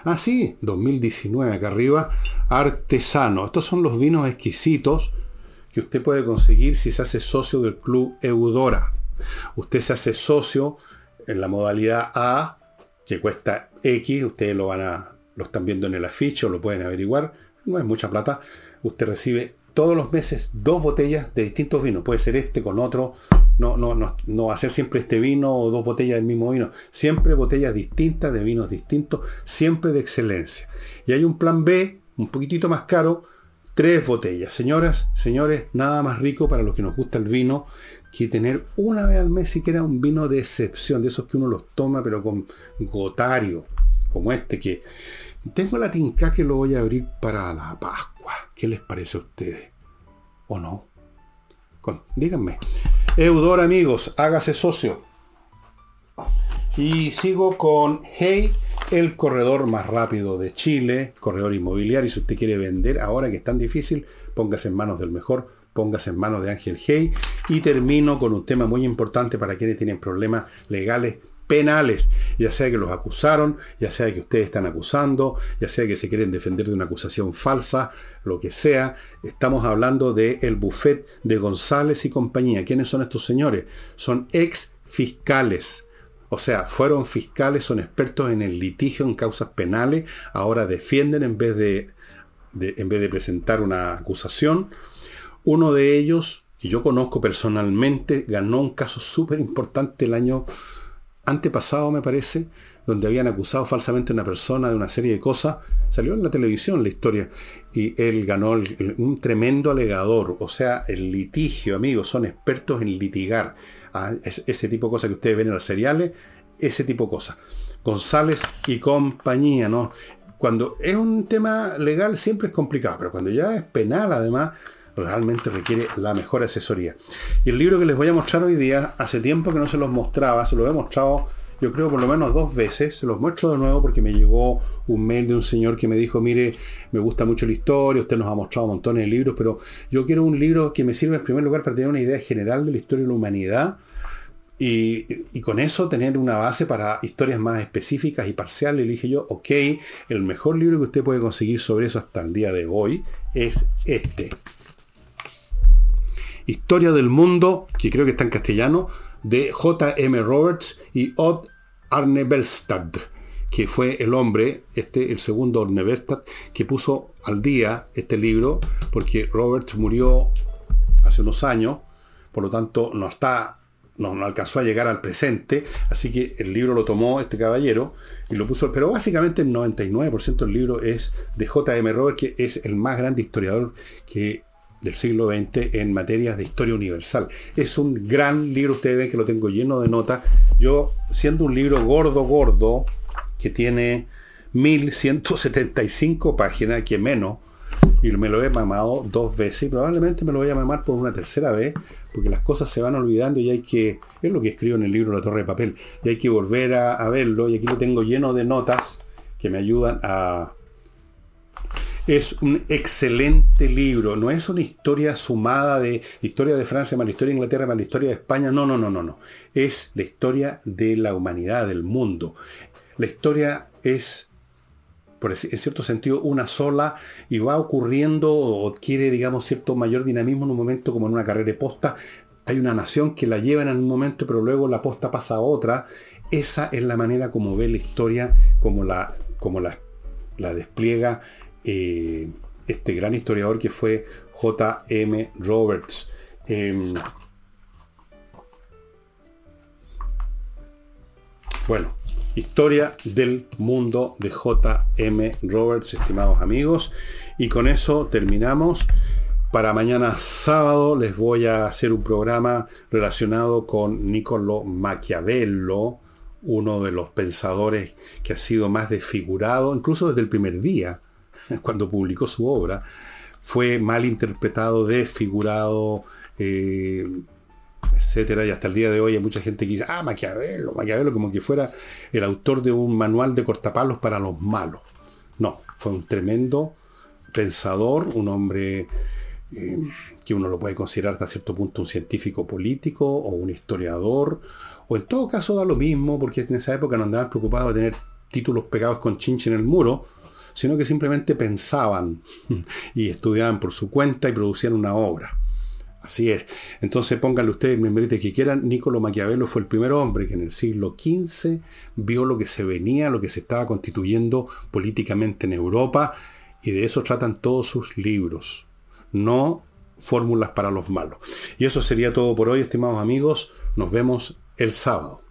Ah, sí, 2019, acá arriba. Artesano. Estos son los vinos exquisitos que usted puede conseguir si se hace socio del Club Eudora. Usted se hace socio en la modalidad A, que cuesta X. Ustedes lo van a. lo están viendo en el afiche o lo pueden averiguar. No es mucha plata. Usted recibe todos los meses dos botellas de distintos vinos. Puede ser este con otro. No, no, no, no ser siempre este vino o dos botellas del mismo vino. Siempre botellas distintas, de vinos distintos, siempre de excelencia. Y hay un plan B, un poquitito más caro, tres botellas. Señoras, señores, nada más rico para los que nos gusta el vino que tener una vez al mes siquiera un vino de excepción, de esos que uno los toma pero con gotario, como este que tengo la tinca que lo voy a abrir para la Pascua. ¿Qué les parece a ustedes? ¿O no? díganme. Eudor, amigos, hágase socio. Y sigo con Hey, el corredor más rápido de Chile, corredor inmobiliario. Si usted quiere vender ahora que es tan difícil, póngase en manos del mejor, póngase en manos de Ángel Hey. Y termino con un tema muy importante para quienes tienen problemas legales penales, ya sea que los acusaron, ya sea que ustedes están acusando, ya sea que se quieren defender de una acusación falsa, lo que sea. Estamos hablando del el buffet de González y compañía. ¿Quiénes son estos señores? Son ex fiscales. O sea, fueron fiscales, son expertos en el litigio en causas penales, ahora defienden en vez de, en vez de presentar una acusación. Uno de ellos, que yo conozco personalmente, ganó un caso súper importante el año antepasado, me parece, donde habían acusado falsamente a una persona de una serie de cosas. Salió en la televisión la historia y él ganó un tremendo alegador. O sea, el litigio, amigos, son expertos en litigar. Ah, ese tipo de cosas que ustedes ven en las seriales, ese tipo de cosas. González y compañía, ¿no? cuando es un tema legal siempre es complicado, pero cuando ya es penal además, realmente requiere la mejor asesoría. Y el libro que les voy a mostrar hoy día, hace tiempo que no se los mostraba, se lo he mostrado yo creo por lo menos dos veces, se los muestro de nuevo porque me llegó un mail de un señor que me dijo, mire, me gusta mucho la historia, usted nos ha mostrado montones de libros, pero yo quiero un libro que me sirva en primer lugar para tener una idea general de la historia de la humanidad y, con eso tener una base para historias más específicas y parciales. Le dije yo, ok, el mejor libro que usted puede conseguir sobre eso hasta el día de hoy es este. Historia del Mundo, que creo que está en castellano, de J.M. Roberts y Odd Arnebelstad, que fue el hombre, este, el segundo Arnebelstad, que puso al día este libro, porque Roberts murió hace unos años, por lo tanto no está no, alcanzó a llegar al presente, así que el libro lo tomó este caballero y lo puso, pero básicamente el 99% del libro es de J.M. Robert, que es el más grande historiador que del siglo XX en materias de historia universal. Es un gran libro, ustedes ven que lo tengo lleno de notas. Yo, siendo un libro gordo, gordo, que tiene 1175 páginas, que menos, y me lo he mamado dos veces y probablemente me lo voy a mamar por una tercera vez porque las cosas se van olvidando y hay que, es lo que escribo en el libro La Torre de Papel, y hay que volver a, verlo y aquí lo tengo lleno de notas que me ayudan a... Es un excelente libro, no es una historia sumada de historia de Francia más la historia de Inglaterra más la historia de España, no, no, no, no, no. Es la historia de la humanidad, del mundo. La historia es por en cierto sentido, una sola y va ocurriendo o adquiere, digamos, cierto mayor dinamismo en un momento como en una carrera de posta. Hay una nación que la lleva en un momento, pero luego la posta pasa a otra. Esa es la manera como ve la historia, como la, como la, la despliega eh, este gran historiador que fue J.M. Roberts. Em, bueno, Historia del mundo de J.M. Roberts, estimados amigos. Y con eso terminamos. Para mañana sábado les voy a hacer un programa relacionado con Niccolo Maquiavelo, uno de los pensadores que ha sido más desfigurado, incluso desde el primer día, cuando publicó su obra, fue mal interpretado, desfigurado, eh, etcétera, y hasta el día de hoy hay mucha gente que dice, ah, Maquiavelo, Maquiavelo, como que fuera el autor de un manual de cortapalos para los malos. No, fue un tremendo pensador, un hombre eh, que uno lo puede considerar hasta cierto punto un científico político o un historiador, o en todo caso da lo mismo, porque en esa época no andaban preocupados de tener títulos pegados con chinche en el muro, sino que simplemente pensaban y estudiaban por su cuenta y producían una obra. Así es. Entonces pónganle ustedes membrete que quieran. Niccolo Maquiavelo fue el primer hombre que en el siglo XV vio lo que se venía, lo que se estaba constituyendo políticamente en Europa, y de eso tratan todos sus libros. No fórmulas para los malos. Y eso sería todo por hoy, estimados amigos. Nos vemos el sábado.